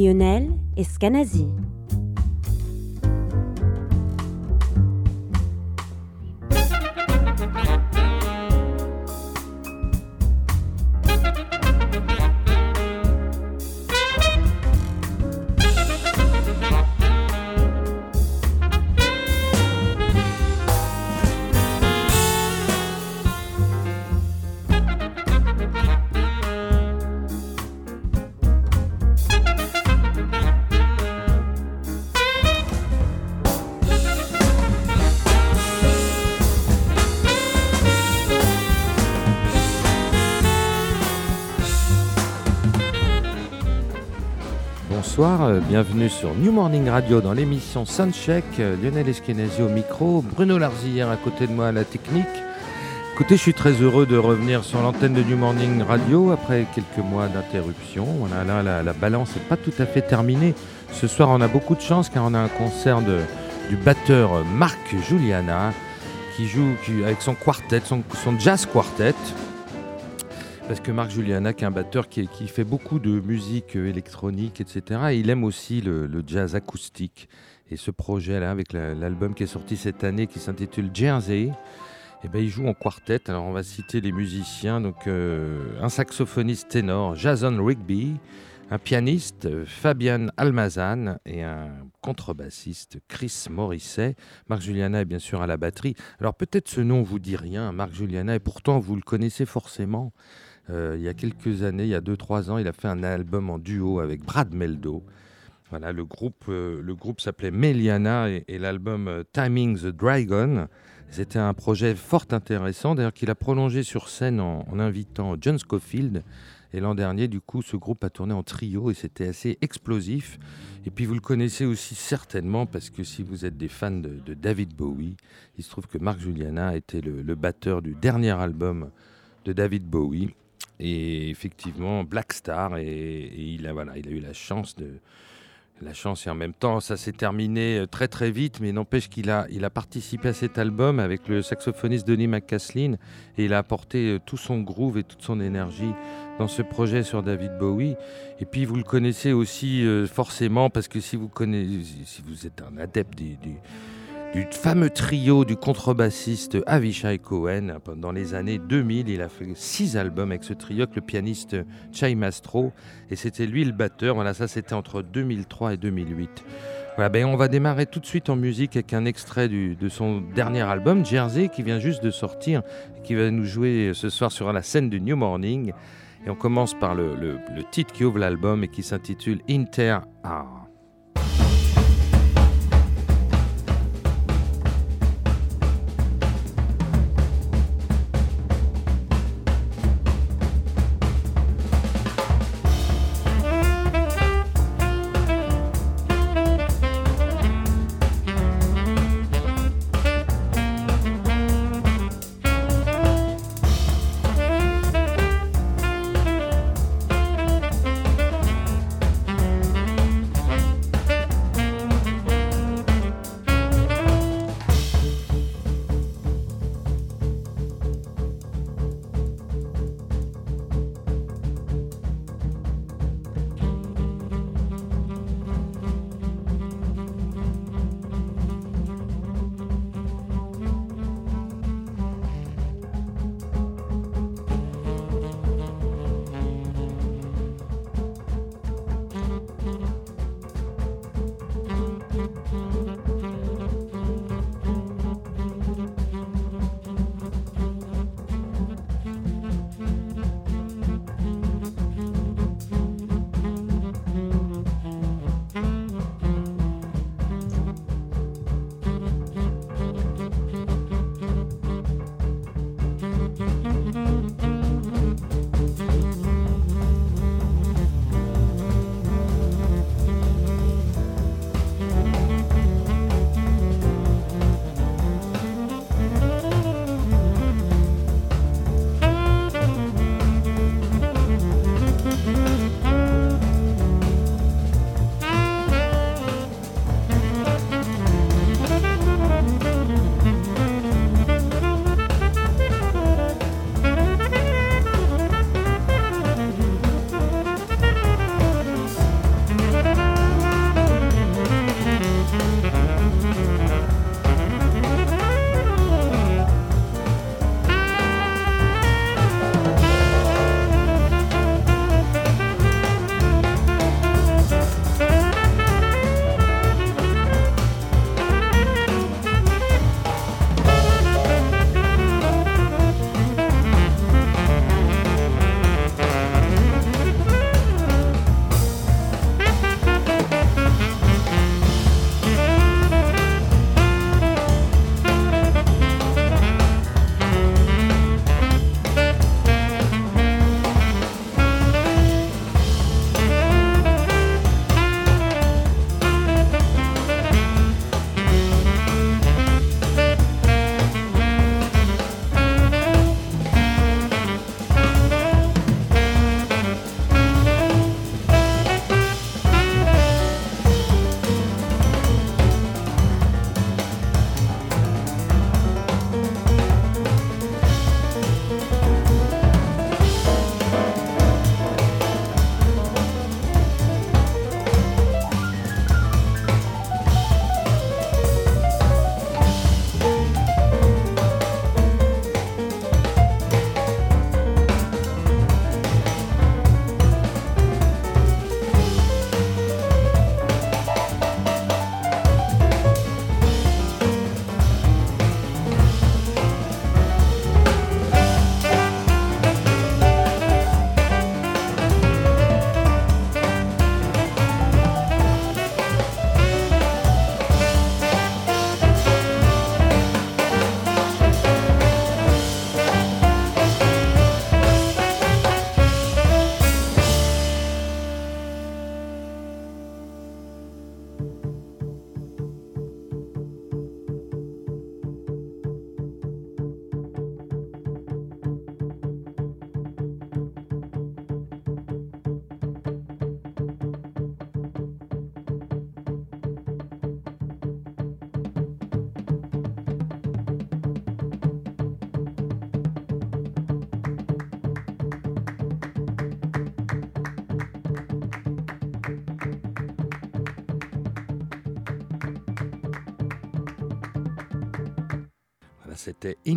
Lionel Escanazi. Bienvenue sur New Morning Radio dans l'émission Soundcheck. Euh, Lionel Eskenazi au micro, Bruno Larzillière à côté de moi à la technique. Écoutez, je suis très heureux de revenir sur l'antenne de New Morning Radio après quelques mois d'interruption. Là, la, la balance n'est pas tout à fait terminée. Ce soir, on a beaucoup de chance car on a un concert du batteur Marc Juliana qui joue avec son quartet, son jazz quartet. Parce que Marc Juliana, qui est un batteur qui, fait beaucoup de musique électronique, etc., et il aime aussi le, jazz acoustique. Et ce projet-là, avec la- l'album qui est sorti cette année, qui s'intitule Jersey, eh ben, il joue en quartet. Alors, on va citer les musiciens. Donc, euh, un saxophoniste ténor, Jason Rigby, un pianiste, Fabian Almazan, et un contrebassiste, Chris Morisset. Marc Juliana est bien sûr à la batterie. Alors, peut-être ce nom vous dit rien, Marc Juliana, et pourtant, vous le connaissez forcément. Euh, il y a quelques années, il y a 2-3 ans, il a fait un album en duo avec Brad Meldo. Voilà, le groupe, euh, groupe s'appelait Meliana et, l'album euh, Timing the Dragon. C'était un projet fort intéressant, d'ailleurs qu'il a prolongé sur scène en, invitant John Scofield. Et l'an dernier, du coup, ce groupe a tourné en trio et c'était assez explosif. Et puis vous le connaissez aussi certainement parce que si vous êtes des fans de, de David Bowie, il se trouve que Marc Juliana était le, le batteur du dernier album de David Bowie. Et effectivement, Black Star, et, il, a, voilà, il a eu la chance de. La chance, et en même temps, ça s'est terminé euh, très très vite, mais n'empêche qu'il a, il a participé à cet album avec le saxophoniste Denis McCaslin, et il a apporté euh, tout son groove et toute son énergie dans ce projet sur David Bowie. Et puis vous le connaissez aussi euh, forcément, parce que si vous, connaissez, si vous êtes un adepte du, du, du fameux trio du contrebassiste Avishai Cohen. Dans les années 2000, il a fait six albums avec ce trio, avec le pianiste Chai Mastro, et c'était lui le batteur. Voilà, ça c'était entre 2003 et 2008. Voilà, ben on va démarrer tout de suite en musique avec un extrait de son dernier album, Jersey, qui vient juste de sortir, qui va nous jouer ce soir sur la scène du New Morning. Et on commence par le, le- le titre qui ouvre l'album et qui s'intitule Inter Art.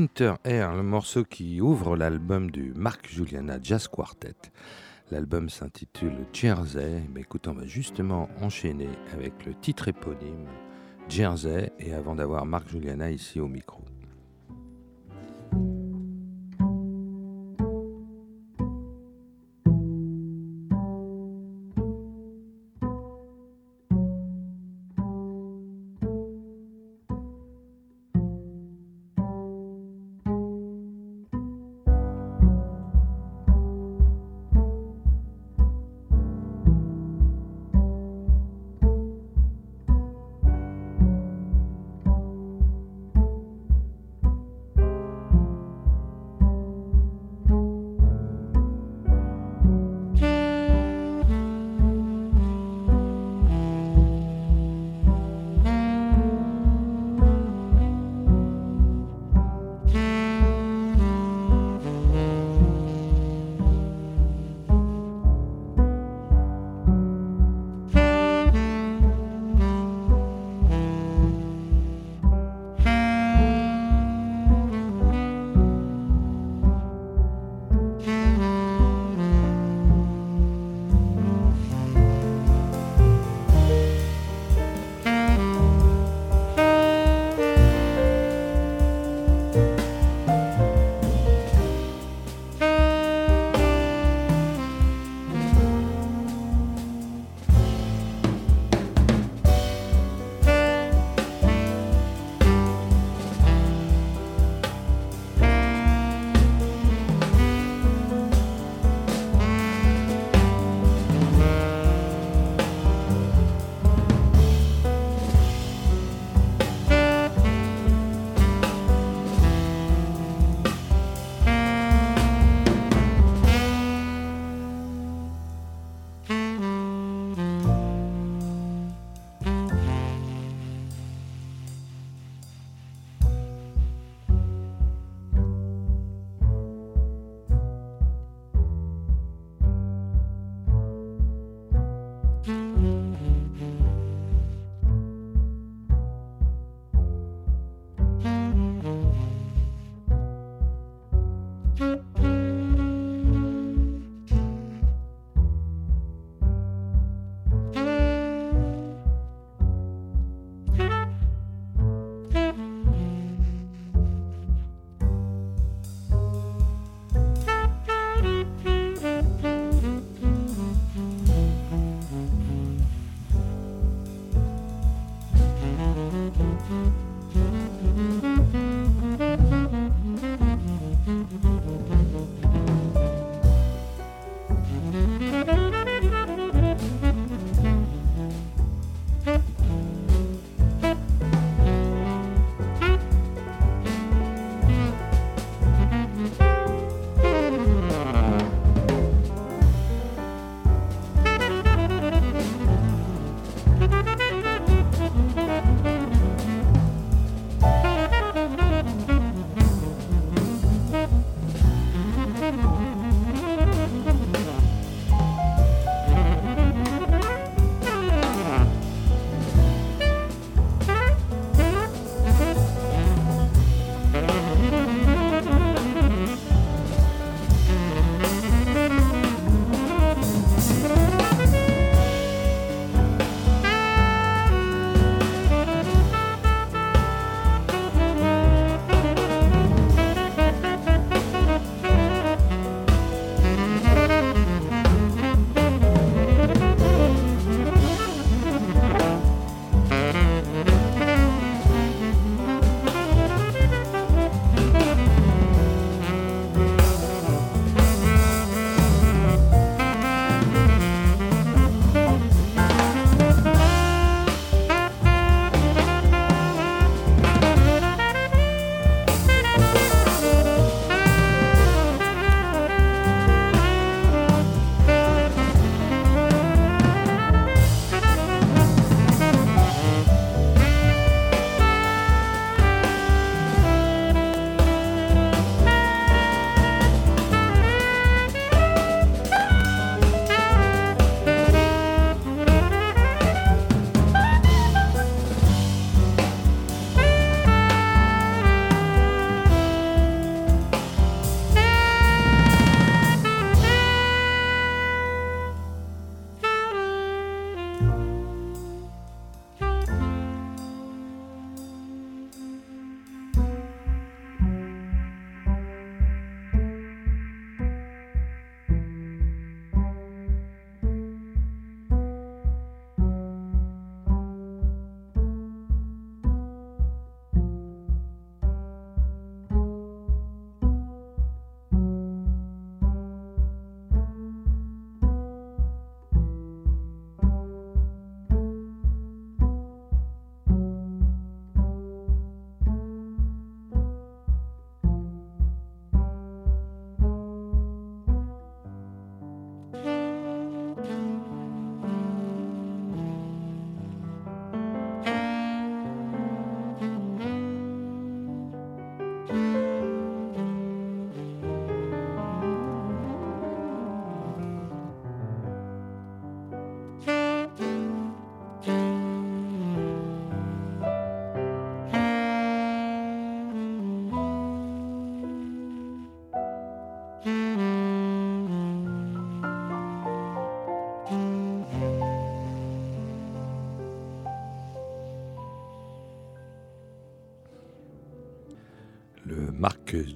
C'était Inter Air, le morceau qui ouvre l'album du Marc Juliana Jazz Quartet. L'album s'intitule Jersey. Mais écoute, on va justement enchaîner avec le titre éponyme Jersey et avant d'avoir Marc Juliana ici au micro.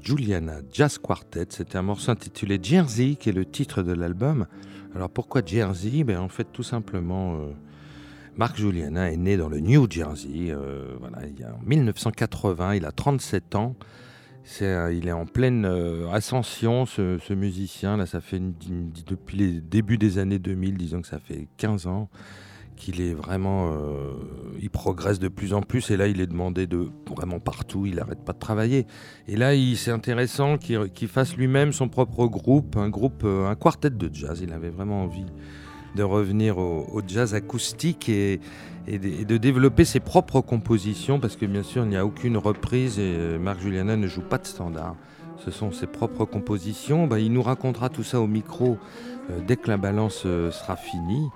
Juliana Jazz Quartet. C'était un morceau intitulé Jersey, qui est le titre de l'album. Alors pourquoi Jersey? Ben, En fait, tout simplement, euh, Marc Juliana est né dans le New Jersey. Euh, voilà, il y a, en 1980, il a 37 ans. il est en pleine euh, ascension, ce, musicien. Là, ça fait depuis les débuts des années 2000, disons que ça fait 15 ans qu'il est vraiment, euh, il progresse de plus en plus et là il est demandé de vraiment partout, il n'arrête pas de travailler. Et là c'est intéressant qu'il fasse lui-même son propre groupe, un groupe, euh, un quartet de jazz. Il avait vraiment envie de revenir au, jazz acoustique et, de, développer ses propres compositions parce que bien sûr il n'y a aucune reprise et euh, Marc Juliana ne joue pas de standard. Ce sont ses propres compositions. Bah, il nous racontera tout ça au micro dès que la balance sera finie.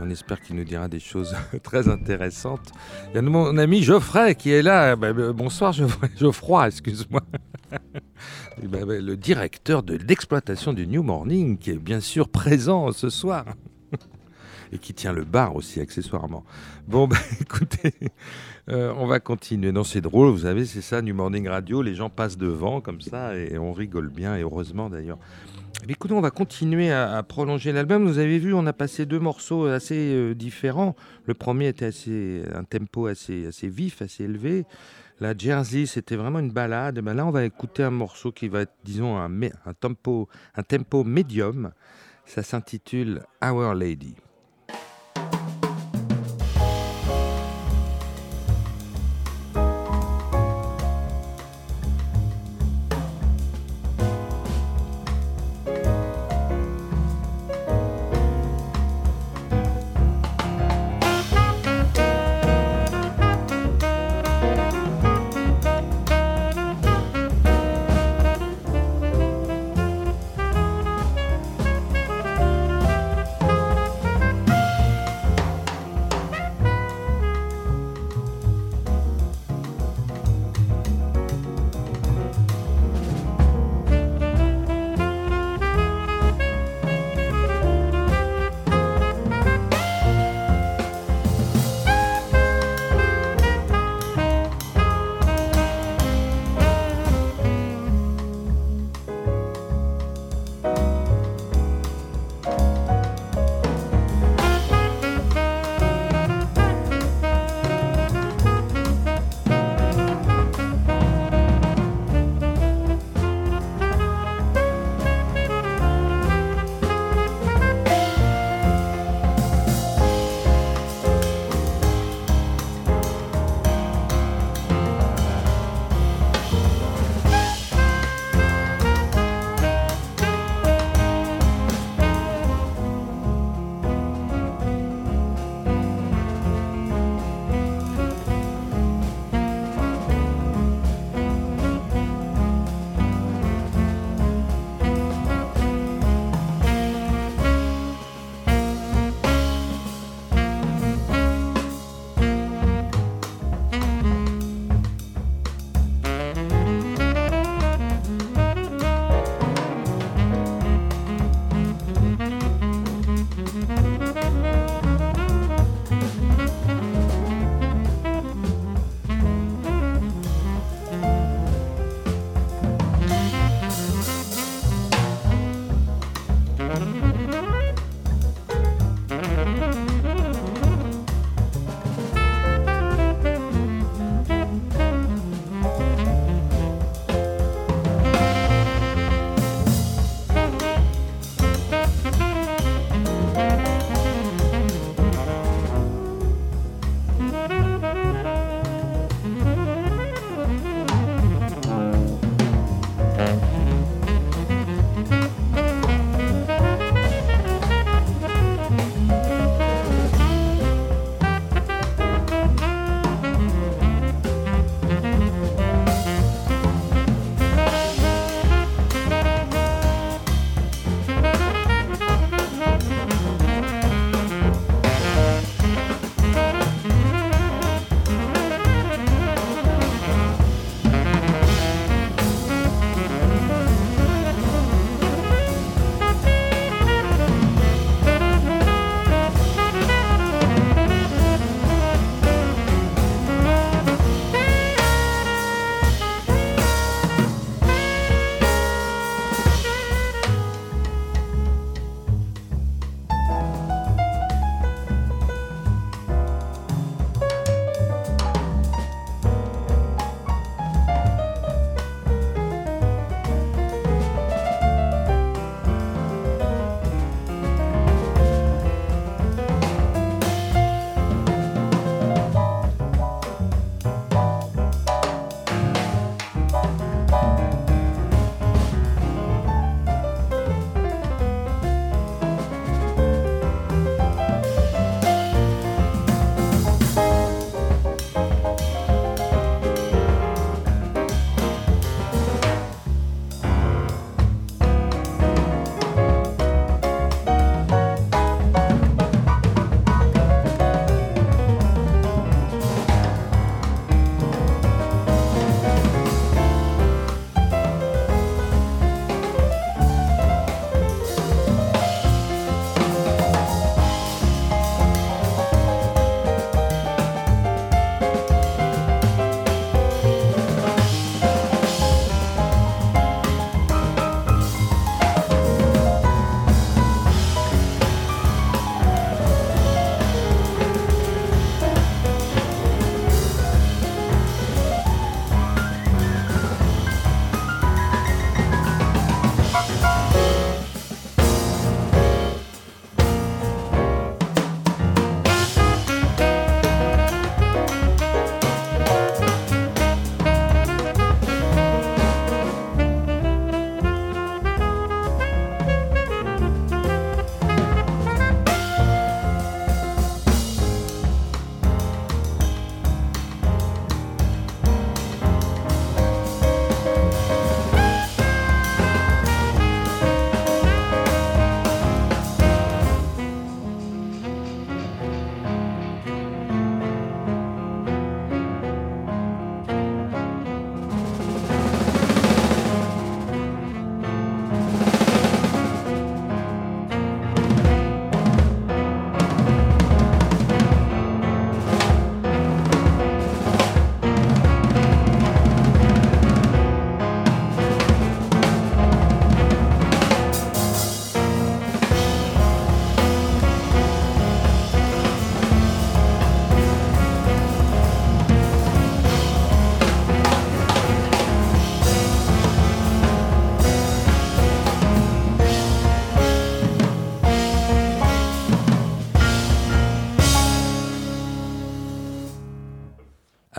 On espère qu'il nous dira des choses très intéressantes. Il y a mon ami Geoffrey qui est là. Bah, bah, bonsoir Geoffroy, excuse-moi. Bah, le directeur de l'exploitation du New Morning qui est bien sûr présent ce soir. Et qui tient le bar aussi accessoirement. Bon, bah écoutez, euh, on va continuer. Non, c'est drôle, vous savez, c'est ça, New Morning Radio. Les gens passent devant comme ça et on rigole bien, et heureusement d'ailleurs. Écoutez, on va continuer à, prolonger l'album. Vous avez vu, on a passé deux morceaux assez euh, différents. Le premier était assez, un tempo assez, assez vif, assez élevé. La Jersey, c'était vraiment une balade. Ben là, on va écouter un morceau qui va être, disons, un, un, tempo, un tempo médium. Ça s'intitule Our Lady.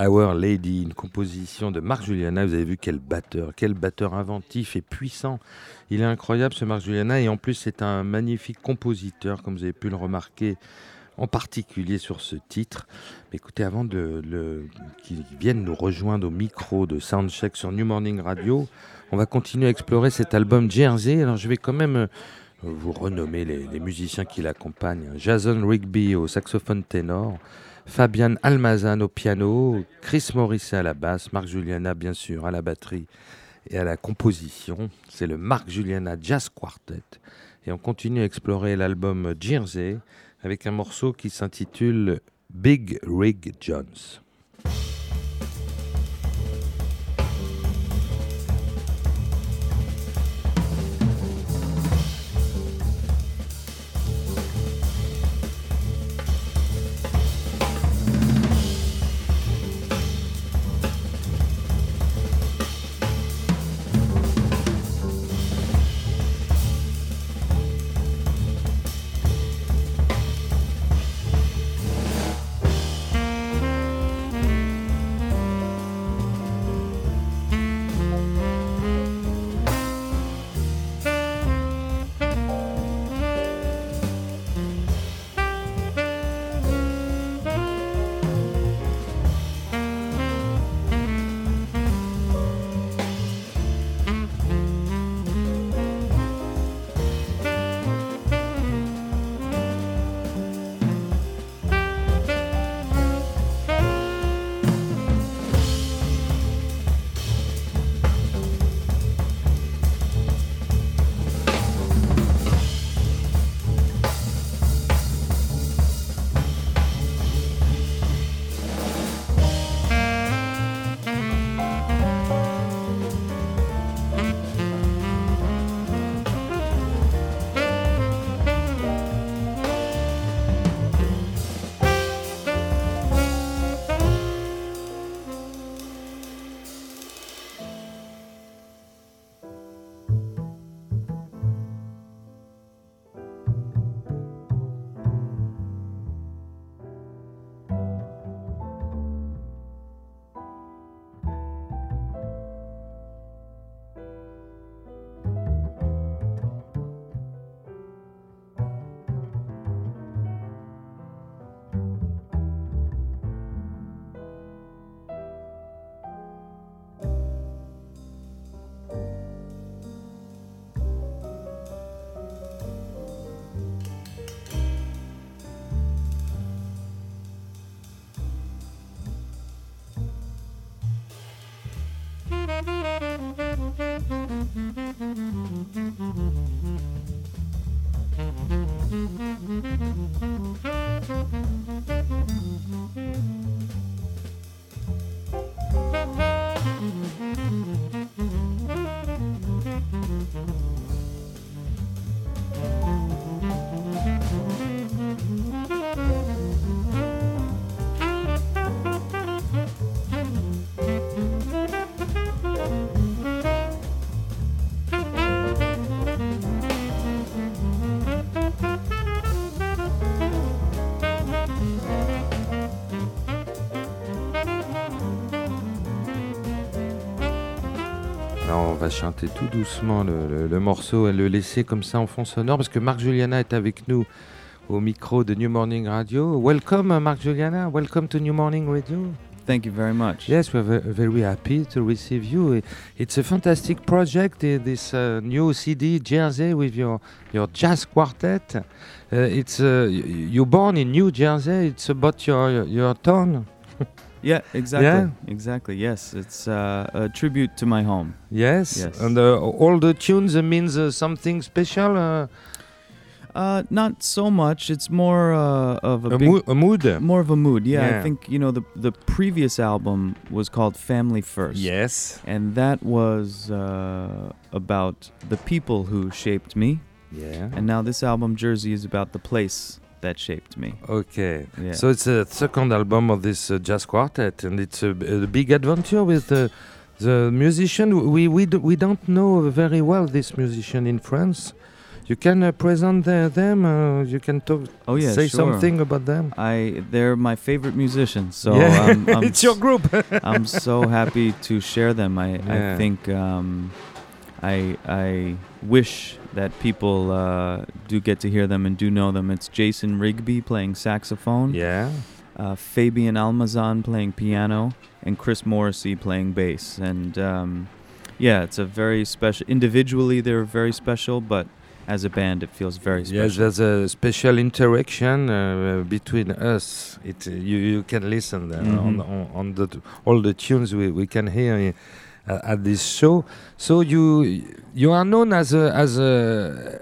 Our Lady, une composition de Marc Juliana. Vous avez vu quel batteur, quel batteur inventif et puissant. Il est incroyable ce Marc Juliana et en plus c'est un magnifique compositeur, comme vous avez pu le remarquer, en particulier sur ce titre. Mais écoutez, avant de, qu'il vienne nous rejoindre au micro de Soundcheck sur New Morning Radio, on va continuer à explorer cet album Jersey. Alors je vais quand même euh, vous renommer les musiciens qui l'accompagnent. Jason Rigby au saxophone ténor. Fabian Almazan au piano, Chris Morrissey à la basse, Marc Juliana bien sûr à la batterie et à la composition. C'est le Marc Juliana Jazz Quartet. Et on continue à explorer l'album Jersey avec un morceau qui s'intitule Big Rig Jones. Chanter tout doucement le, morceau et le laisser comme ça en fond sonore parce que Marc Juliana est avec nous au micro de New Morning Radio. Welcome, Marc Juliana. Welcome to New Morning Radio. Thank you very much. Yes, we're very happy to receive you. It's a fantastic project, uh, this uh, new CD, Jersey, with your, your jazz quartet. Uh, it's uh, you're born in New Jersey. It's about your your town. Yeah, exactly. Yeah? Exactly. Yes, it's uh, a tribute to my home. Yes. Yes. And uh, all the tunes uh, means uh, something special. Uh? uh, not so much. It's more uh, of a, a, mo a, mood. More of a mood. Yeah, yeah, I think you know the the previous album was called Family First. Yes. And that was about the people who shaped me. Yeah. And now this album Jersey is about the place that shaped me. Okay, yeah. so it's a second album of this uh, jazz quartet, and it's a, a big adventure with the the musician. We we do, we don't know very well this musician in France. You can uh, present the, them. Uh, you can talk. Oh yeah, say sure. something about them. I they're my favorite musicians, so yeah, I'm, I'm it's your group. I'm so happy to share them. I Yeah. I think um, I I wish that people uh, do get to hear them and do know them. It's Jason Rigby playing saxophone, yeah. uh, Fabian Almazan playing piano, and Chris Morrissey playing bass. And um, yeah, it's a very special. Individually, they're very special, but as a band, it feels very special. Yes, there's a special interaction uh, between us. It uh, you you can listen uh, on, on on the t- all the tunes we, we can hear at this show. So you you are known as a as a uh,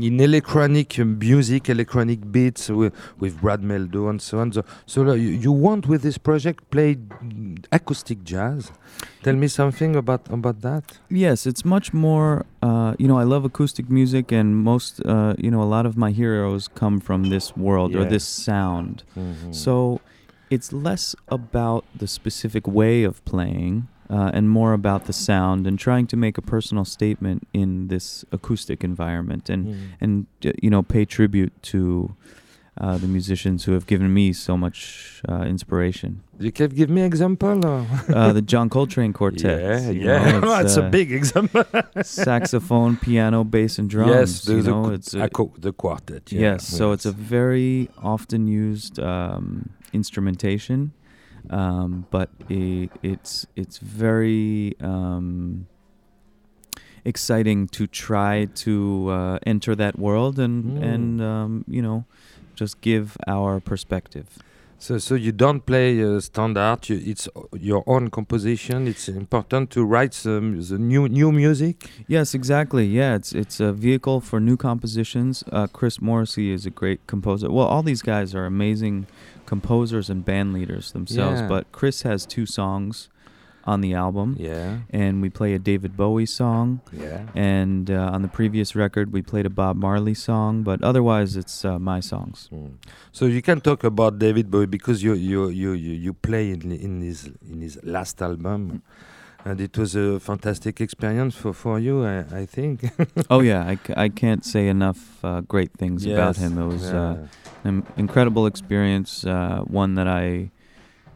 in electronic music, electronic beats with, with Brad Meldo and so on. So, so uh, you, you want with this project play mm, acoustic jazz? Tell me something about about that. Yes, it's much more. Uh, you know, I love acoustic music, and most. Uh, you know, a lot of my heroes come from this world or this sound. Mhm. So, it's less about the specific way of playing. Uh, and more about the sound and trying to make a personal statement in this acoustic environment and Mhm. and uh, you know pay tribute to uh, the musicians who have given me so much uh, inspiration. You can give me example? Or? Uh, the John Coltrane Quartet. Yeah, yeah. know, That's a uh, big example. saxophone, piano, bass, and drums. yes, the, you the, know, qu- it's a, acco- the quartet. Yeah. yes. So it's a very often used um, instrumentation, um, but i it's it's very um, exciting to try to uh, enter that world and Mm. and um, you know just give our perspective. So, so you don't play uh, standard. You, it's your own composition. It's important to write some the new new music. Yes, exactly. Yeah, it's it's a vehicle for new compositions. Uh, Chris Morrissey is a great composer. Well, all these guys are amazing composers and band leaders themselves. Yeah. But Chris has two songs on the album, Yeah, and we play a David Bowie song. yeah. And uh, on the previous record, we played a Bob Marley song. But otherwise, it's uh, my songs. Mm. So you can talk about David Bowie because you you you you, you play in in his in his last album, and it was a fantastic experience for for you. I, I think. oh yeah, I, c- I can't say enough uh, great things about him. It was. yeah. An incredible experience, uh, one that I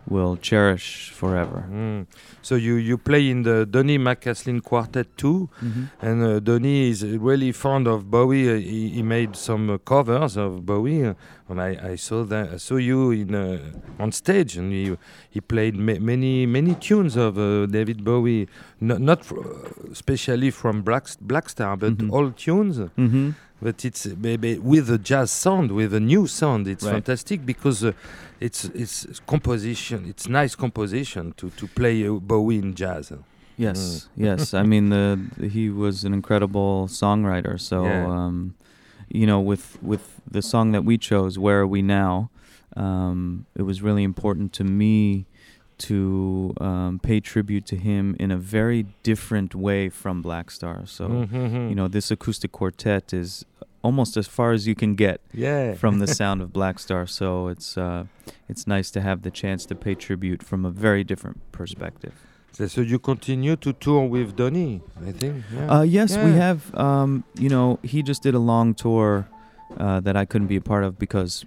will cherish forever. Mm. So you you play in the Donny McCaslin Quartet too, and uh, Donny is really fond of Bowie. Uh, he, he made some uh, covers of Bowie, uh, and I, I saw that I saw you in uh, on stage, and he he played ma- many many tunes of uh, David Bowie, no, not fr- especially from Black Black Star, but Mhm. all tunes. Mm-hmm. But it's maybe with a jazz sound, with a new sound. It's Right. fantastic because uh, it's it's composition. It's nice composition to to play uh, Bowie in jazz. Yes, yes. I mean, the, the- he was an incredible songwriter. So, Yeah. um, you know, with with the song that we chose, "Where Are We Now," um, it was really important to me to um, pay tribute to him in a very different way from Black Star. So, Mhm. you know, this acoustic quartet is almost as far as you can get yeah, from the sound of Black Star. So it's uh, it's nice to have the chance to pay tribute from a very different perspective. So, so you continue to tour with Donny, I think. Yeah. Uh, yes, we have. Um, you know, he just did a long tour uh, that I couldn't be a part of because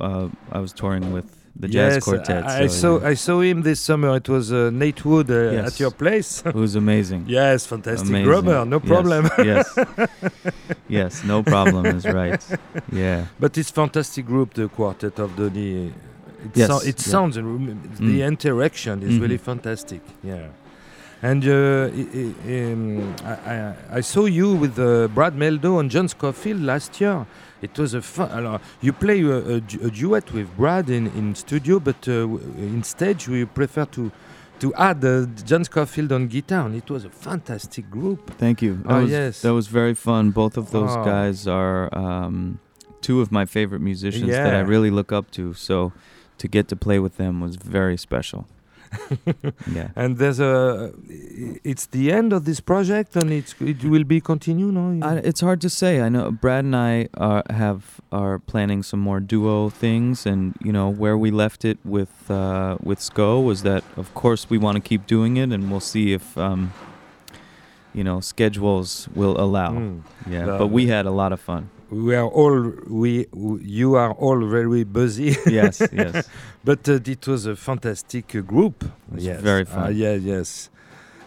uh, I was touring with the jazz quartet. I, I saw yeah. I saw him this summer. It was uh, Nate Wood uh, Yes. at your place. was amazing. yes, fantastic Amazing. drummer, no problem. yes, yes, no problem is right. Yeah, But it's fantastic group, the quartet of Donny. It, Yes, sou- it yeah. sounds the Mm. interaction is really Mhm. fantastic. Yeah, and uh, i- i- um, I saw you with uh, Brad Meldo and John Scofield last year. It was a fun. alors, you play a, a a duet with Brad in, in studio, but uh, w- in stage we prefer to to add uh, John Scofield on guitar, and it was a fantastic group. thank you. That Oh, was, yes. that was very fun. Both of those Oh. guys are um, two of my favorite musicians that I really look up to. So to get to play with them was very special. Yeah. And there's a, it's the end of this project, and it's it will be continued. No, I, it's hard to say. I know Brad and I are, have are planning some more duo things, and you know where we left it with uh, with SCO was that of course we want to keep doing it, and we'll see if um, you know schedules will allow. Mm. Yeah, but we had a lot of fun. We are all we w- you are all very busy. yes, yes. But uh, it was a fantastic uh, group. yes. very Uh, fun. yeah, yes.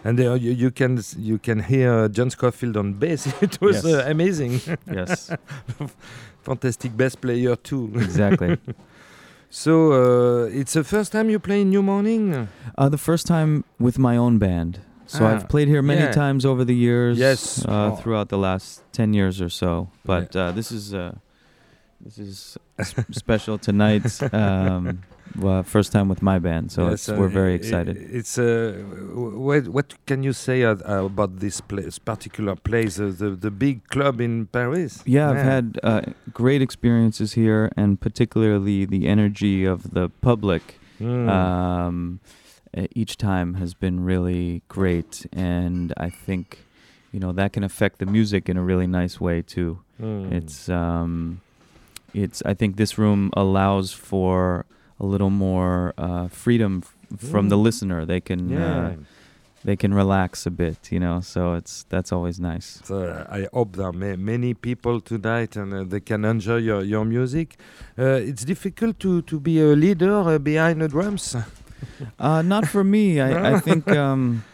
And uh, you, you can you can hear uh, John Scofield on bass. it was Yes. uh, amazing. yes, Fantastic bass player too. exactly. so uh, it's the first time you play in New Morning. Uh, the first time with my own band. So Ah, I've played here many yeah. times over the years. Yes. Uh, Oh. Throughout the last ten years or so. But uh, this is uh, this is special tonight. Um, well, first time with my band, so Yes, it's, uh, we're very excited. i- It's uh, what, what can you say uh, uh, about this place, particular place, uh, the the big club in Paris? Yeah, I've had uh, great experiences here, and particularly the energy of the public Mm. um, each time has been really great, and I think you know that can affect the music in a really nice way too. Mm. It's um, it's I think this room allows for a little more uh, freedom f- from the Mm. listener. They can yeah. uh, they can relax a bit, you know. So it's that's always nice. So I hope there are ma- many people tonight and uh, they can enjoy your, your music. Uh, it's difficult to, to be a leader uh, behind the drums. Uh, not for me. I, I think um,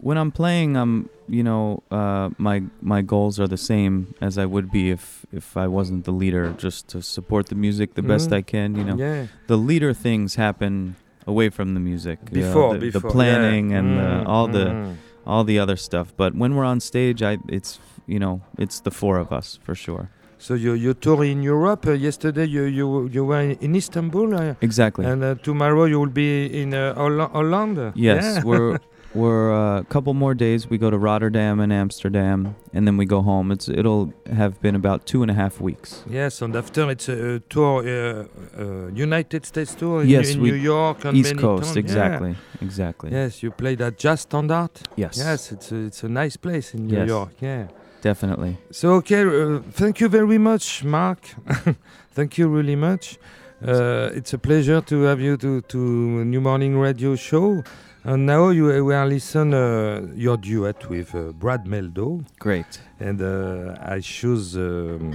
when I'm playing, I'm you know uh, my my goals are the same as I would be if if I wasn't the leader. Just to support the music the best Mhm. I can. You know, Yeah. the leader things happen away from the music. you know, Before, the, before. the planning yeah. and Mm, the, all the mm. all the other stuff. But when we're on stage, I it's you know it's the four of us for sure. So you you tour in Europe. Uh, yesterday you you you were in Istanbul, uh, Exactly. and uh, tomorrow you will be in uh, Holland. yes, Yeah. we're we're uh, a couple more days. We go to Rotterdam and Amsterdam, and then we go home. It's it'll have been about two and a half weeks. Yes, and after it's a, tour, uh, uh, United States tour in, Yes, in New York and East Coast, towns. Yeah. exactly, exactly. Yes, you played at Jazz Standard. Yes, Yes, it's a, it's a nice place in New Yes. York. Yeah. Definitely. So okay, uh, thank you very much, Mark. thank you really much. Uh, it's a pleasure to have you to to New Morning Radio show. And now you uh, we are listen uh, your duet with uh, Brad Meldo, Great. and uh, I choose um,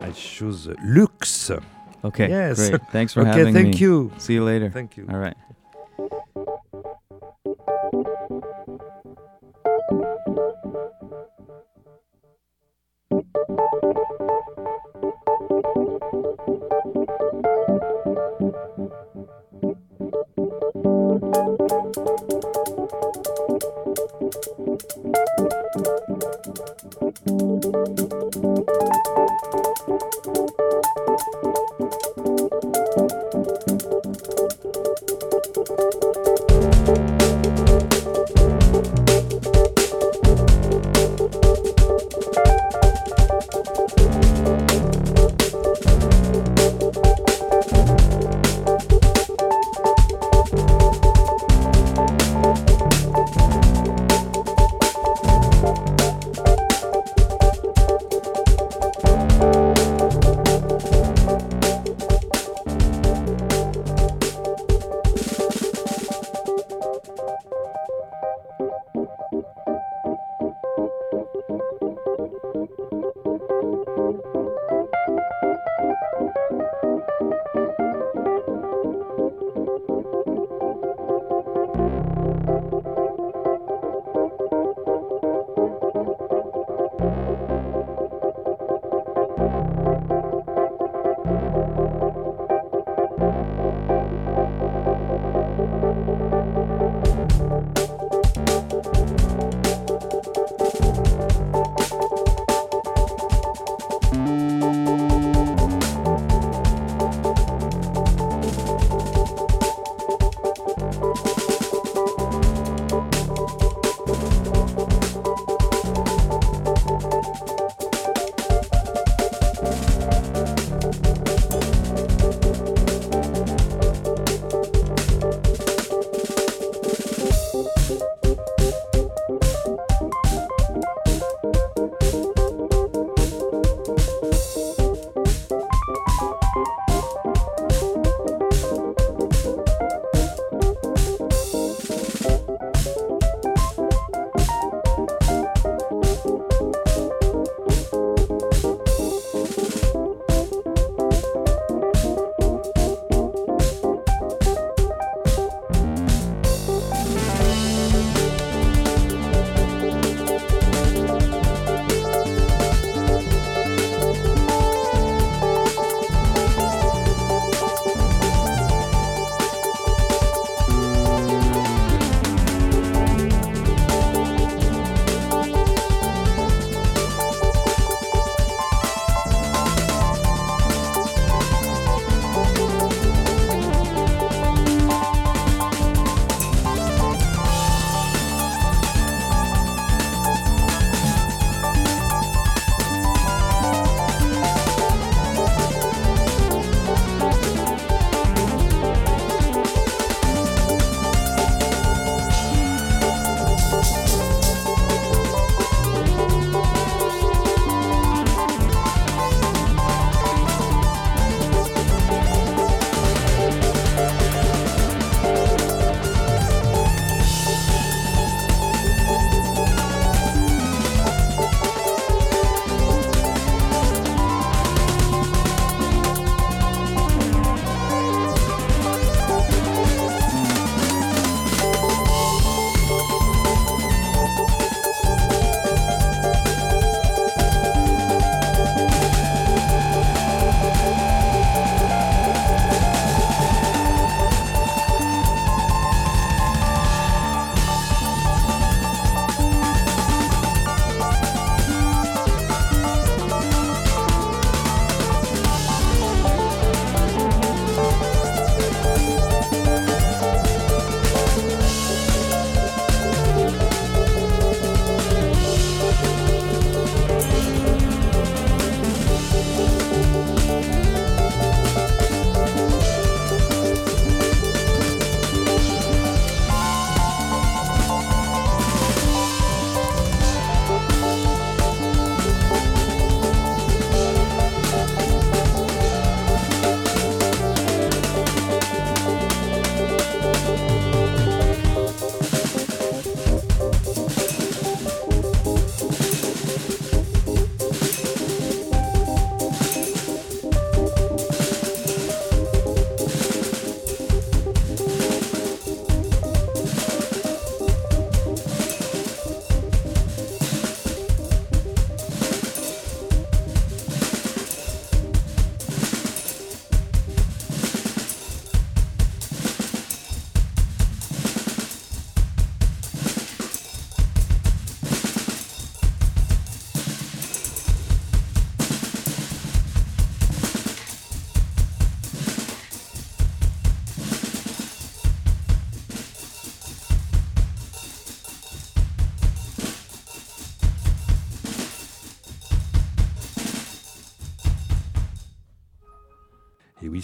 I choose Lux. Okay. Yes. Great. Thanks for okay, having thank me. Thank you. See you later. Thank you. All right. Thank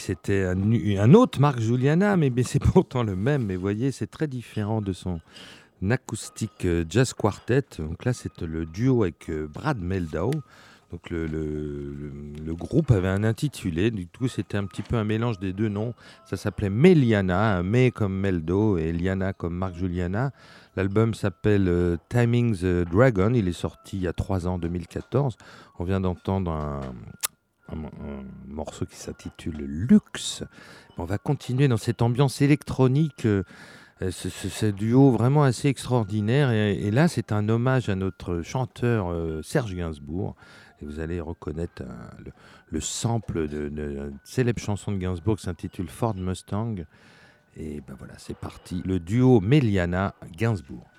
c'était un, autre Marc Juliana, mais, c'est pourtant le même. Mais voyez, c'est très différent de son acoustique euh, jazz quartet. Donc là, c'est le duo avec euh, Brad Meldau. Donc le, groupe avait un intitulé, du coup c'était un petit peu un mélange des deux noms. Ça s'appelait Meliana, May comme Meldo et Liana comme Marc Juliana. L'album s'appelle euh, Timing the Dragon, il est sorti il y a trois ans, 2014. On vient d'entendre un, un, morceau qui s'intitule Lux. On va continuer dans cette ambiance électronique. Euh, ce, ce, duo vraiment assez extraordinaire. Et, là, c'est un hommage à notre chanteur euh, Serge Gainsbourg. Et vous allez reconnaître le, le, sample de célèbre chanson de Gainsbourg qui s'intitule Ford Mustang. Et ben voilà, c'est parti. Le duo Meliana Gainsbourg.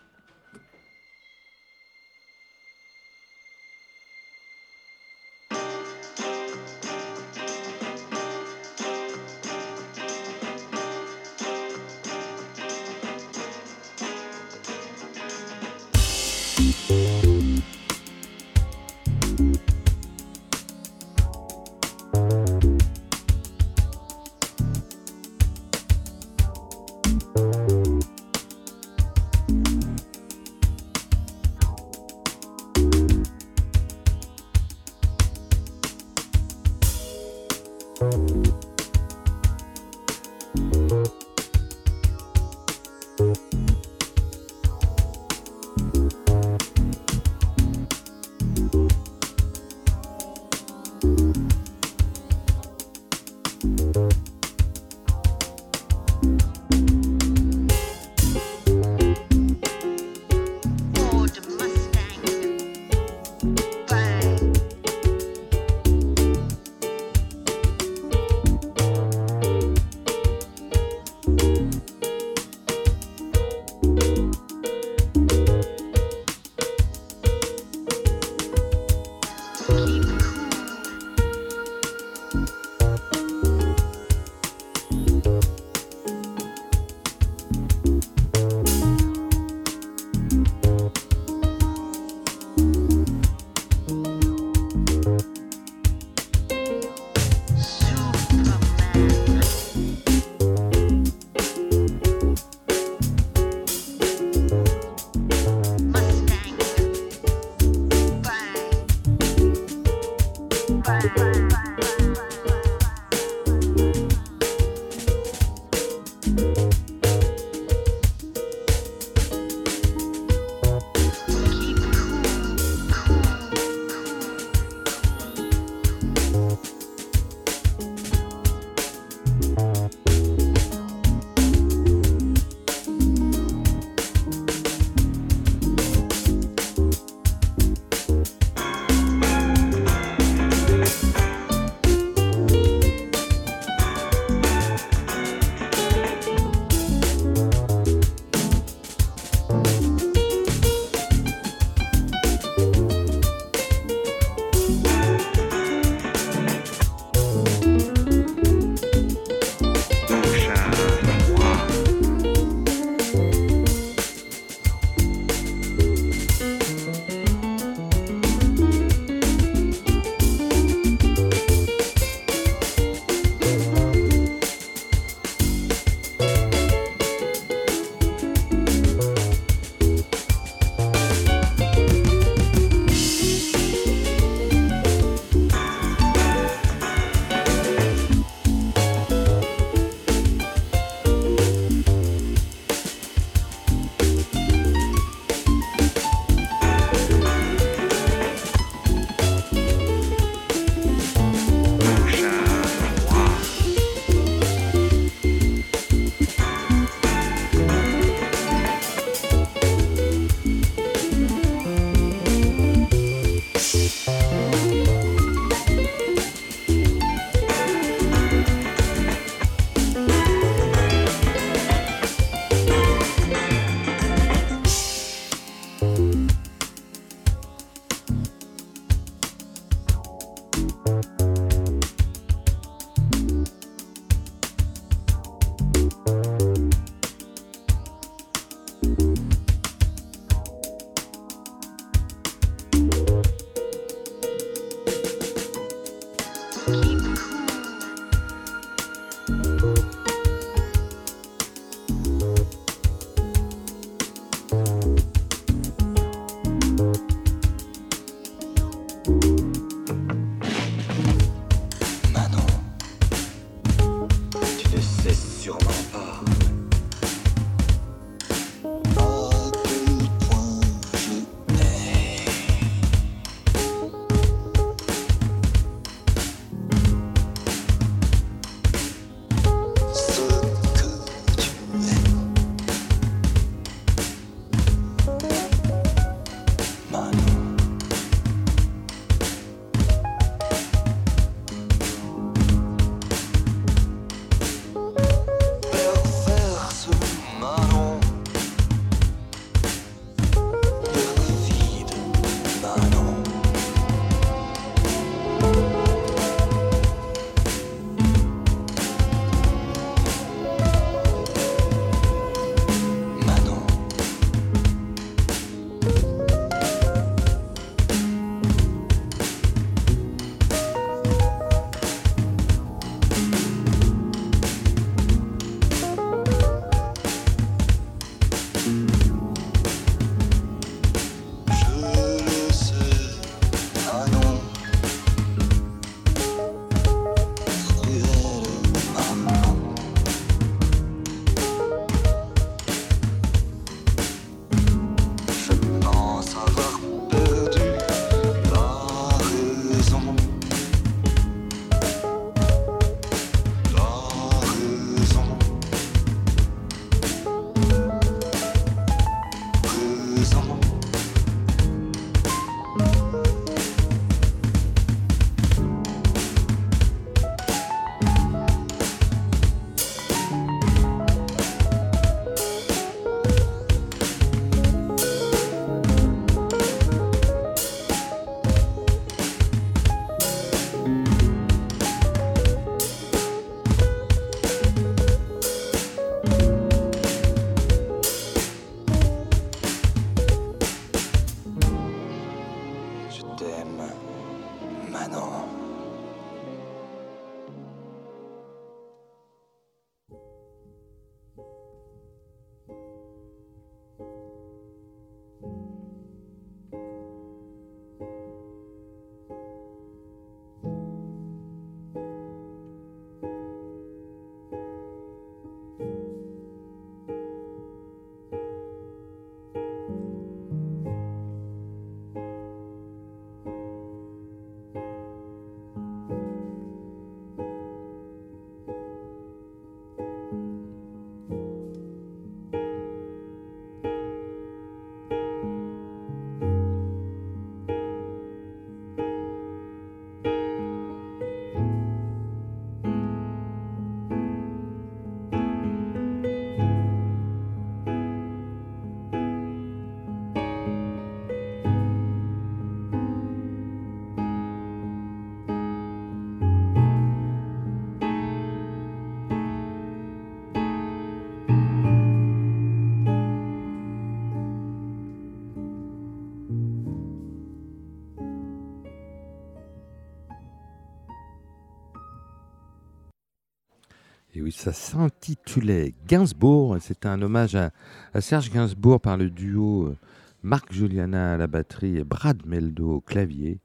Ça s'intitulait Gainsbourg. C'était un hommage à, Serge Gainsbourg par le duo euh, Marc Juliana à la batterie et Brad Meldo au clavier.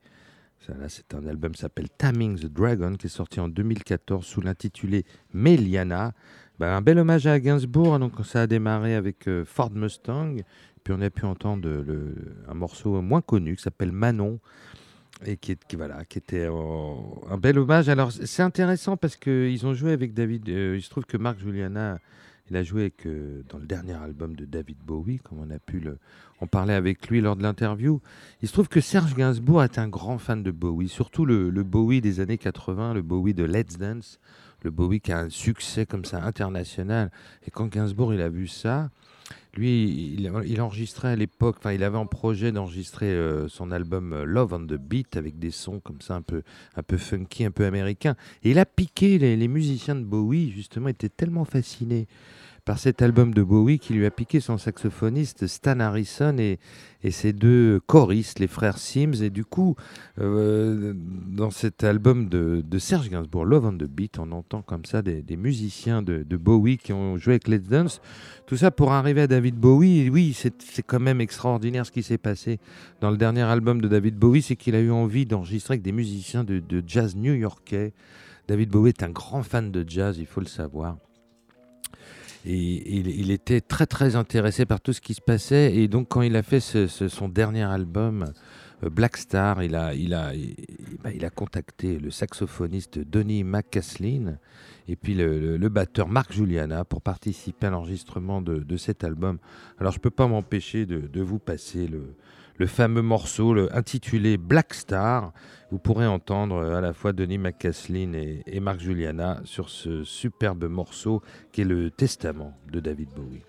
Ça, c'est un album qui s'appelle Taming the Dragon qui est sorti en 2014 sous l'intitulé Meliana. Ben, un bel hommage à Gainsbourg. Donc, ça a démarré avec euh, Ford Mustang. Puis on a pu entendre un morceau moins connu qui s'appelle Manon et qui, qui, voilà, qui était un bel hommage. Alors c'est intéressant parce qu'ils ont joué avec David. Euh, il se trouve que Marc Juliana, il a joué avec, euh, dans le dernier album de David Bowie, comme on a pu le, en parler avec lui lors de l'interview. Il se trouve que Serge Gainsbourg est un grand fan de Bowie, surtout le, le Bowie des années 80, le Bowie de Let's Dance, le Bowie qui a un succès comme ça international. Et quand Gainsbourg il a vu ça, lui, il, enregistrait à l'époque, enfin, il avait en projet d'enregistrer euh, son album euh, Love on the Beat avec des sons comme ça un peu, un peu funky, un peu américain. Et il a piqué les musiciens de Bowie, justement, étaient tellement fascinés par cet album de Bowie qui lui a piqué son saxophoniste Stan Harrison et, ses deux choristes, les frères Sims. Et du coup, euh, dans cet album de, Serge Gainsbourg, Love on the Beat, on entend comme ça des, musiciens de, Bowie qui ont joué avec Let's Dance. Tout ça pour arriver à David Bowie. Oui, c'est quand même extraordinaire ce qui s'est passé dans le dernier album de David Bowie, c'est qu'il a eu envie d'enregistrer avec des musiciens de jazz new-yorkais. David Bowie est un grand fan de jazz, il faut le savoir. Et il, était très très intéressé par tout ce qui se passait. Et donc quand il a fait son dernier album, euh, Black Star, il a, il, a, bah, il a contacté le saxophoniste Donny McCaslin et puis le, batteur Marc Juliana pour participer à l'enregistrement de, cet album. Alors je ne peux pas m'empêcher de, vous passer le, le fameux morceau intitulé Black Star. Vous pourrez entendre euh, à la fois Denis McCaslin et Marc Juliana sur ce superbe morceau qui est le testament de David Bowie.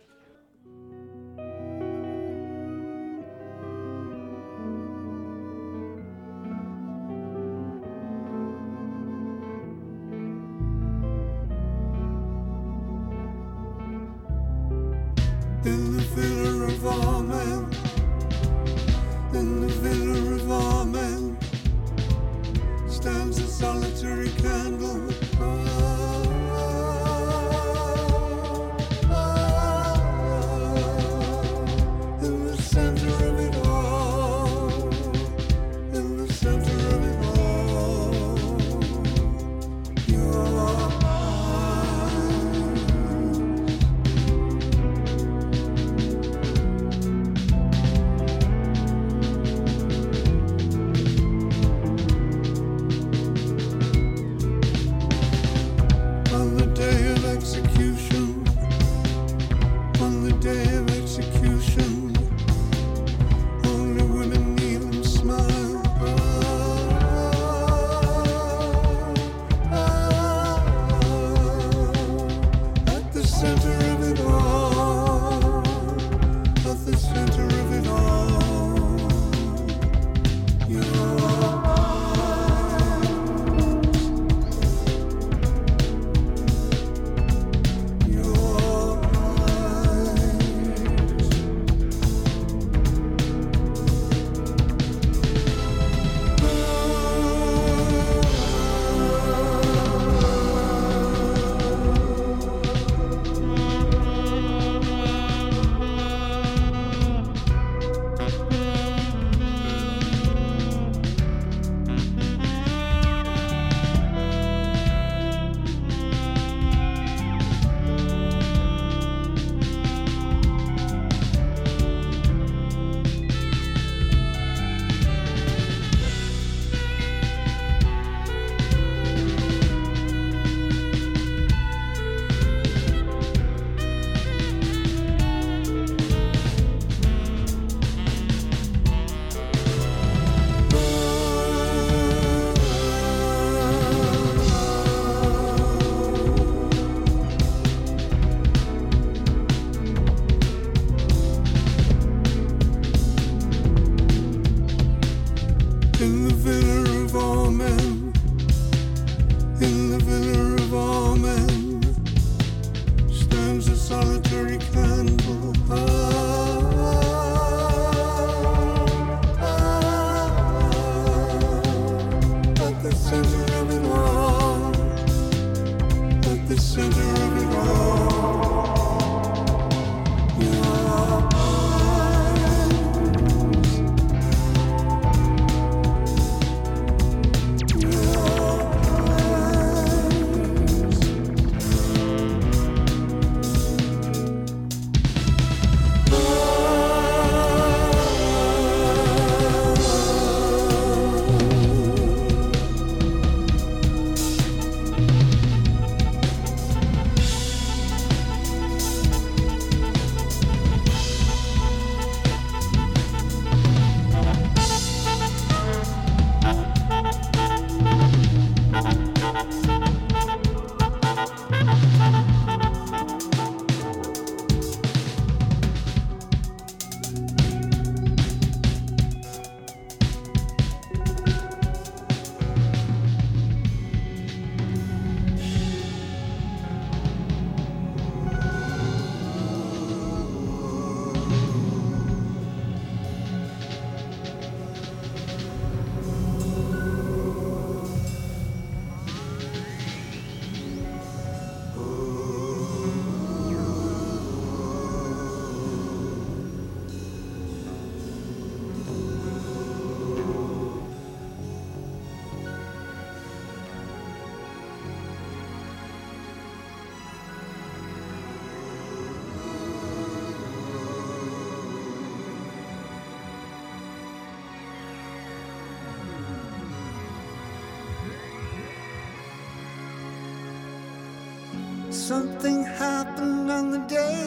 Something happened on the day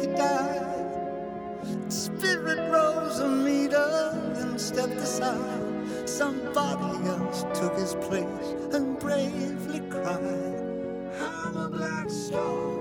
he died. Spirit rose a meter and stepped aside. Somebody else took his place and bravely cried, I'm a black star.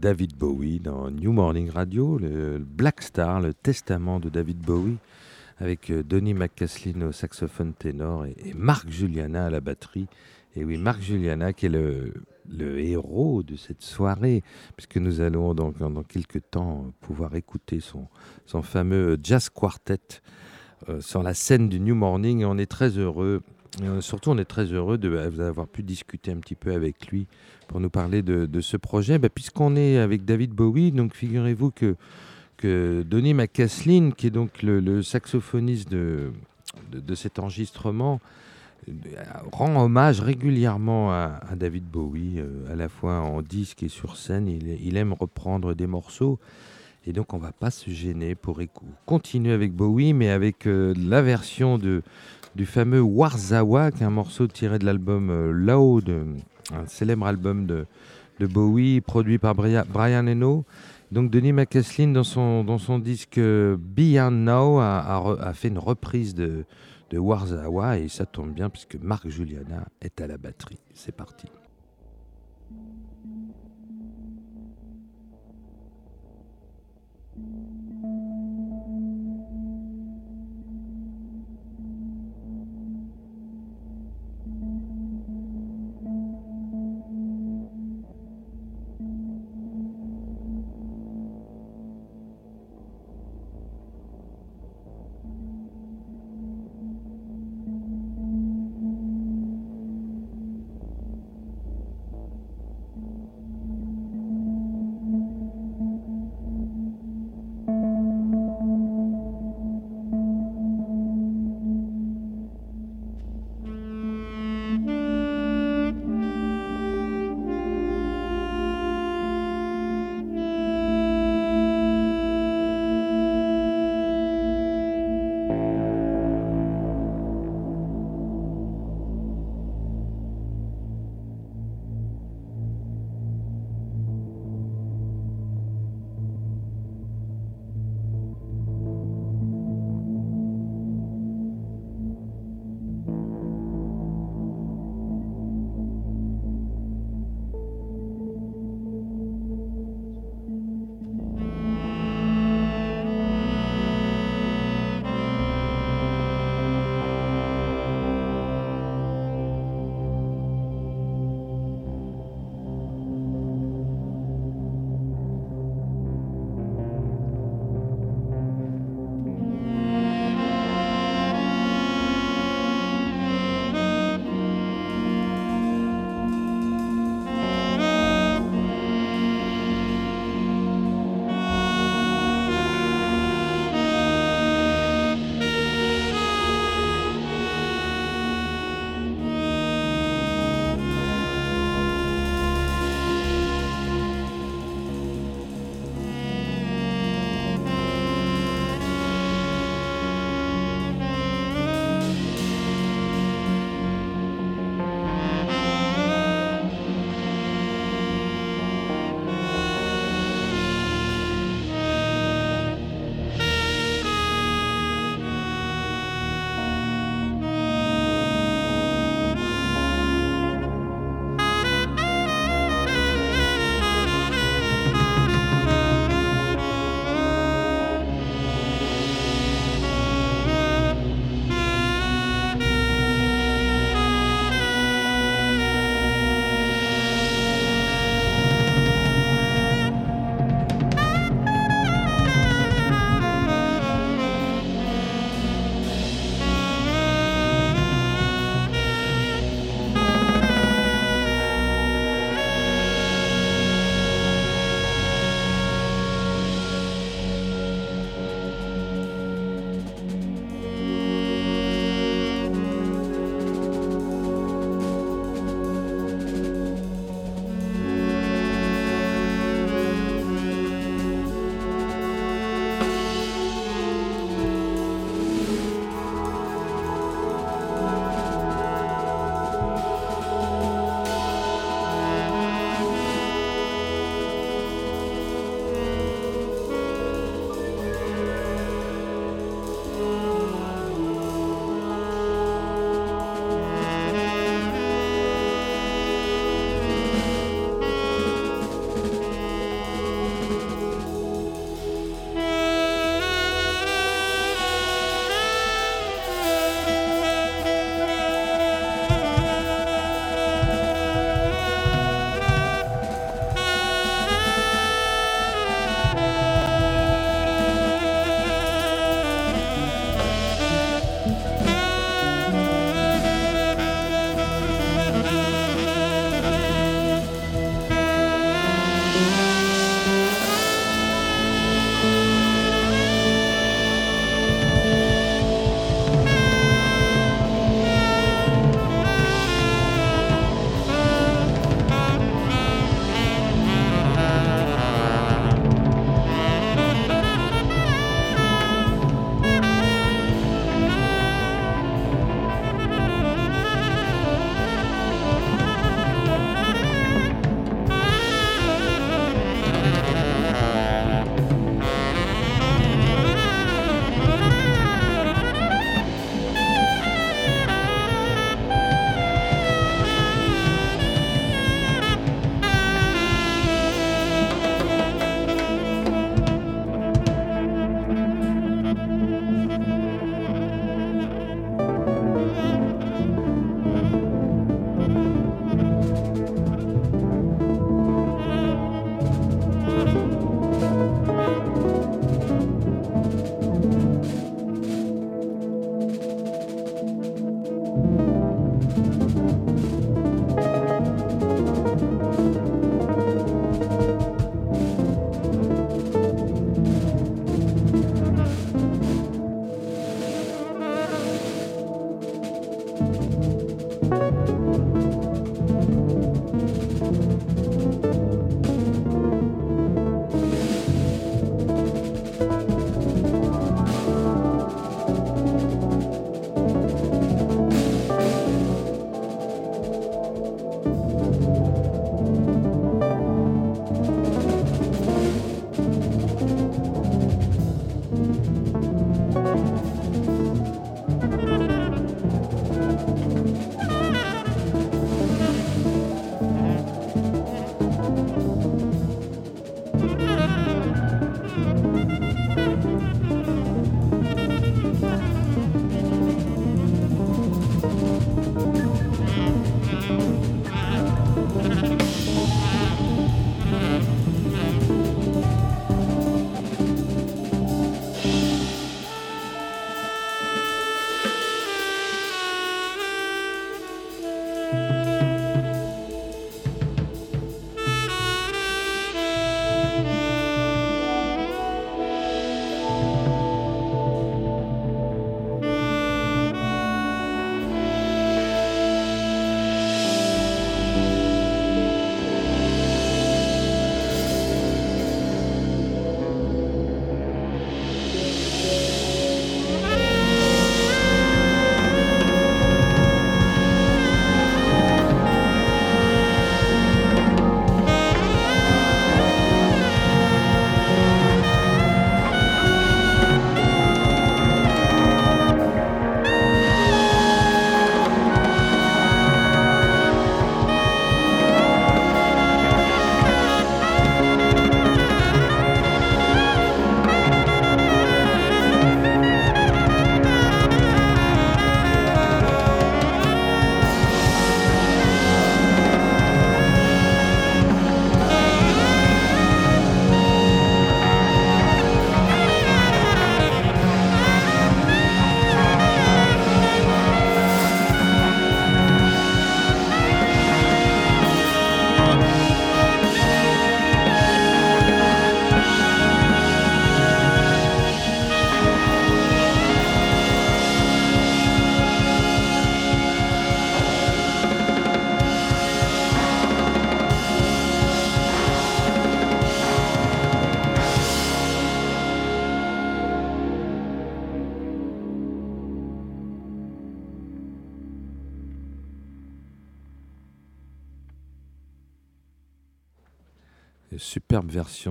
David Bowie dans New Morning Radio, le Black Star, le testament de David Bowie, avec euh, Donny McCaslin au saxophone ténor et, Marc Juliana à la batterie. Et oui, Marc Juliana qui est le, héros de cette soirée, puisque nous allons donc dans quelques temps pouvoir écouter son, fameux jazz quartet euh, sur la scène du New Morning. Et on est très heureux, euh, surtout on est très heureux d'avoir pu discuter un petit peu avec lui pour nous parler de, ce projet. Bah, Puisqu'on est avec David Bowie, donc figurez-vous que, que Donny McCaslin, qui est donc le, saxophoniste de, cet enregistrement, euh, rend hommage régulièrement à, David Bowie, euh, à la fois en disque et sur scène. Il, aime reprendre des morceaux. Et donc, on va pas se gêner pour continuer avec Bowie, mais avec euh, la version de, du fameux Warzawa, qui est un morceau tiré de l'album euh, Lao, de, un célèbre album de, Bowie, produit par Brian, Eno. Donc, Denis McCaslin, dans son, disque euh, Beyond Now, a fait une reprise de, de Warzawa, et ça tombe bien, puisque Marc Juliana est à la batterie. C'est parti.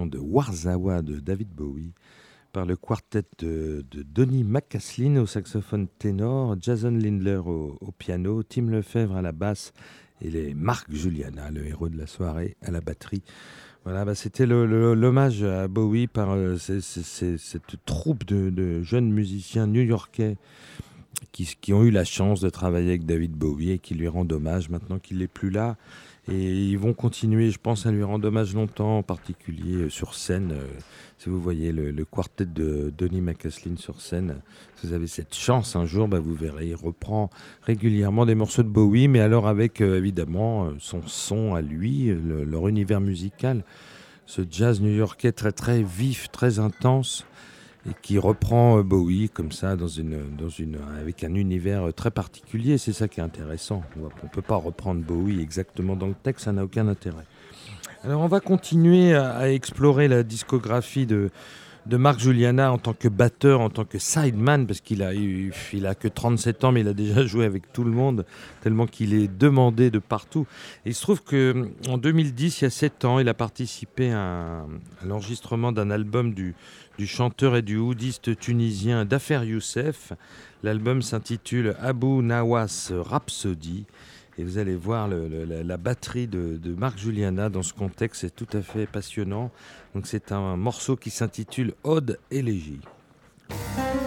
De Warzawa de David Bowie par le quartet de, Donny McCaslin au saxophone ténor, Jason Lindler au, piano, Tim Lefebvre à la basse et les Marc Juliana, le héros de la soirée, à la batterie. Voilà, bah c'était l'hommage à Bowie par euh, cette troupe de, de, jeunes musiciens new-yorkais qui, qui, ont eu la chance de travailler avec David Bowie et qui lui rendent hommage maintenant qu'il n'est plus là. Et ils vont continuer, je pense, à lui rendre hommage longtemps, en particulier euh, sur scène. Euh, si vous voyez le, quartet de Donny McCaslin sur scène, si vous avez cette chance un jour, bah, vous verrez, il reprend régulièrement des morceaux de Bowie, mais alors avec euh, évidemment son son à lui, le, leur univers musical, ce jazz new-yorkais très très vif, très intense et qui reprend Bowie comme ça dans une, dans une, avec un univers très particulier. C'est ça qui est intéressant. On ne peut pas reprendre Bowie exactement dans le texte, ça n'a aucun intérêt. Alors on va continuer à, explorer la discographie de, de Marc Juliana en tant que batteur, en tant que sideman, parce qu'il a, il a que 37 ans, mais il a déjà joué avec tout le monde, tellement qu'il est demandé de partout. Et il se trouve qu'en 2010, il y a 7 ans, il a participé à l'enregistrement d'un album du, du chanteur et du houdiste tunisien Dafer Youssef. L'album s'intitule Abu Nawas Rhapsody. Et vous allez voir la, batterie de, de Marc Juliana dans ce contexte, c'est tout à fait passionnant. Donc c'est un morceau qui s'intitule Ode élégie. Thank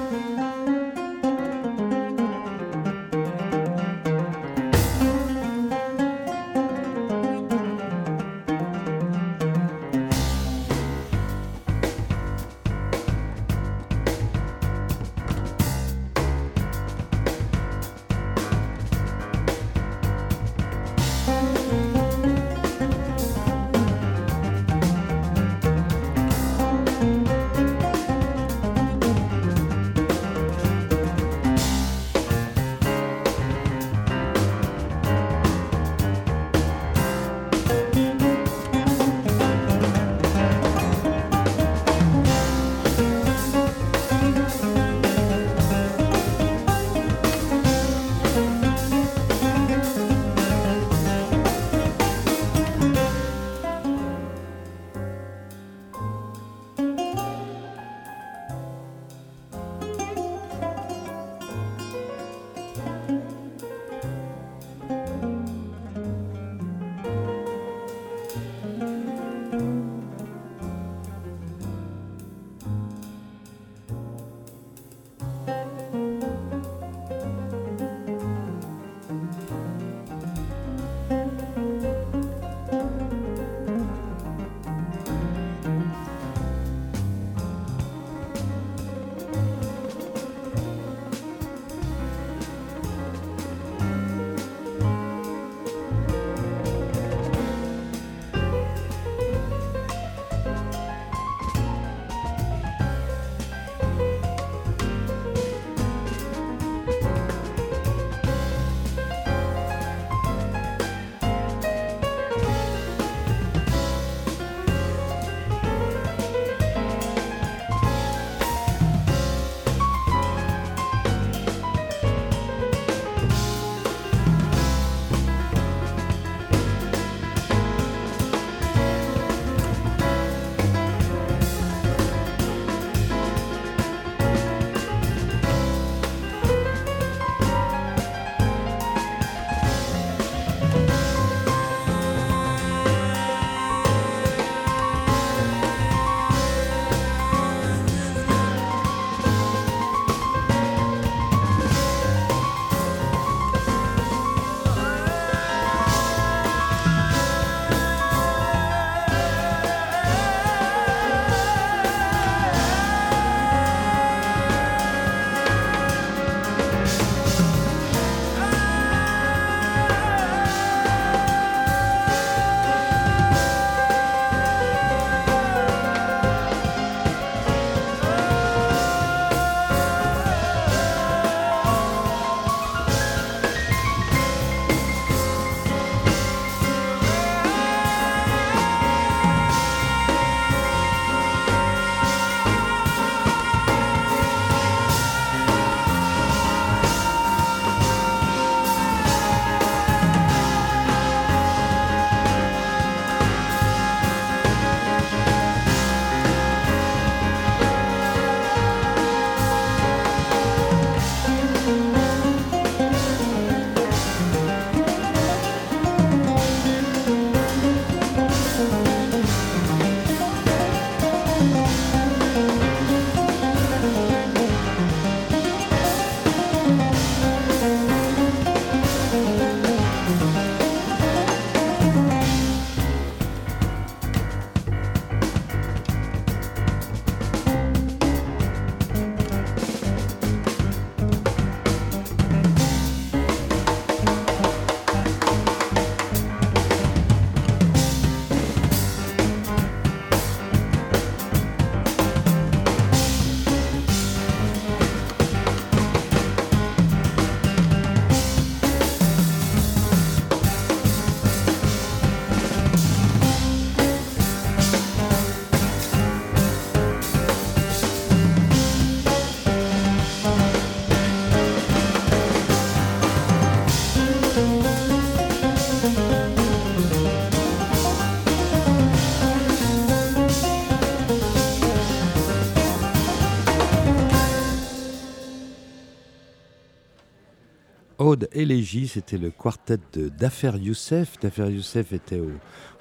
Road Elegy, c'était le quartet Dafer Youssef. Dafer Youssef était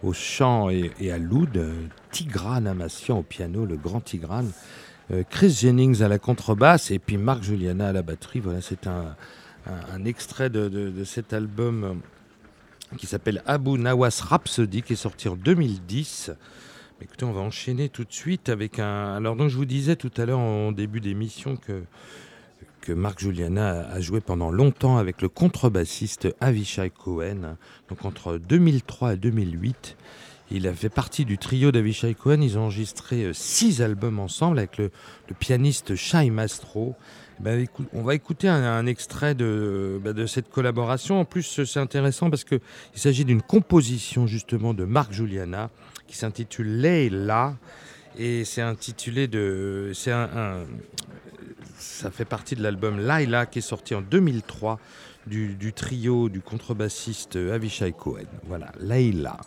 au, chant et, à l'oud, Tigran Amassian au piano, le grand Tigran, euh, Chris Jennings à la contrebasse et puis Marc Juliana à la batterie. Voilà, c'est un, extrait de, de- de cet album euh, qui s'appelle Abu Nawas Rhapsody qui est sorti en 2010. Écoutez, on va enchaîner tout de suite avec un. Alors, donc, je vous disais tout à l'heure en début d'émission que, Marc Juliana a joué pendant longtemps avec le contrebassiste Avishai Cohen. Donc, entre 2003 et 2008, il a fait partie du trio d'Avishai Cohen. Ils ont enregistré euh, six albums ensemble avec le, pianiste Shai Mastro. Ben, on va écouter un, extrait de, ben, de cette collaboration. En plus, c'est intéressant parce qu'il s'agit d'une composition justement de Marc Juliana qui s'intitule Leila et c'est intitulé de ça fait partie de l'album Laila qui est sorti en 2003 du, trio du contrebassiste Avishai Cohen. Voilà, Leila.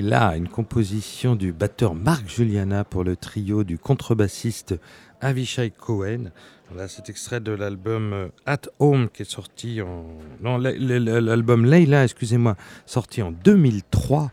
Leila, une composition du batteur Marc Juliana pour le trio du contrebassiste Avishai Cohen. Voilà, c'est extrait de l'album euh, At Home qui est sorti en. Non, l'album Leila, excusez-moi, sorti en 2003.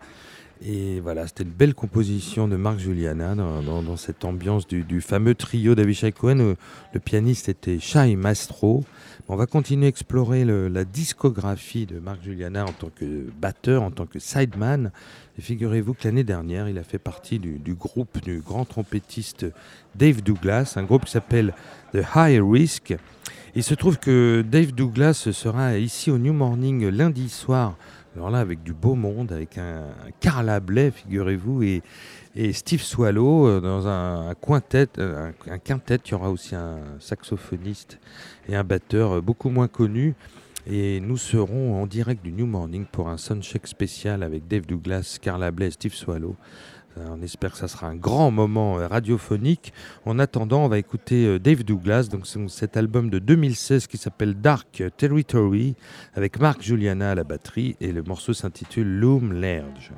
Et voilà, c'était une belle composition de Marc Juliana dans, cette ambiance du, fameux trio d'Avishai Cohen. le pianiste était Shai Mastro. On va continuer à explorer la discographie de Marc Juliana en tant que batteur, en tant que sideman. Et figurez-vous que l'année dernière, il a fait partie du, groupe du grand trompettiste Dave Douglas, un groupe qui s'appelle The High Risk. Il se trouve que Dave Douglas sera ici au New Morning lundi soir alors là, avec du beau monde, avec un, Carla Blais, figurez-vous, et, Steve Swallow euh, dans un, quintet, euh, un, quintet. Il y aura aussi un saxophoniste et un batteur euh, beaucoup moins connu. Et nous serons en direct du New Morning pour un soundcheck spécial avec Dave Douglas, Carla Blais Steve Swallow. Euh, on espère que ça sera un grand moment euh, radiophonique. En attendant, on va écouter euh, Dave Douglas, donc cet album de 2016 qui s'appelle Dark Territory, avec Mark Juliana à la batterie, et le morceau s'intitule Loom Lerge.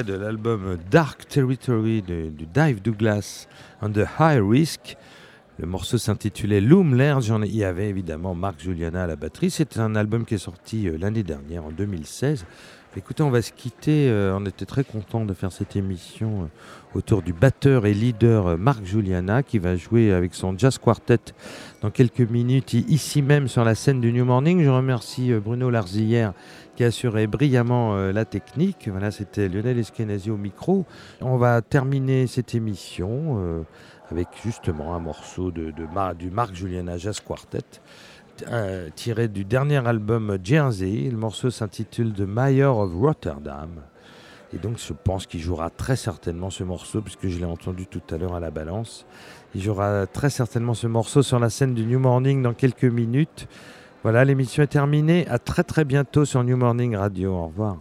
De l'album Dark Territory de- du Dive Douglas the High Risk. Le morceau s'intitulait Loom ai- Il y avait évidemment Marc Juliana à la batterie. C'est un album qui est sorti euh, l'année dernière, en 2016. Écoutez, on va se quitter. euh, on était très content de faire cette émission euh, autour du batteur et leader Marc Juliana qui va jouer avec son jazz quartet dans quelques minutes ici même sur la scène du New Morning. Je remercie Bruno Larzillière qui a assuré brillamment euh, la technique. Voilà, c'était Lionel Eskenazi au micro. On va terminer cette émission euh, avec justement un morceau de, du Marc Juliana Jazz Quartet euh, tiré du dernier album Jersey. Le morceau s'intitule The Mayor of Rotterdam. Et donc je pense qu'il jouera très certainement ce morceau, puisque je l'ai entendu tout à l'heure à la balance. Il jouera très certainement ce morceau sur la scène du New Morning dans quelques minutes. Voilà, l'émission est terminée. À très très bientôt sur New Morning Radio. Au revoir.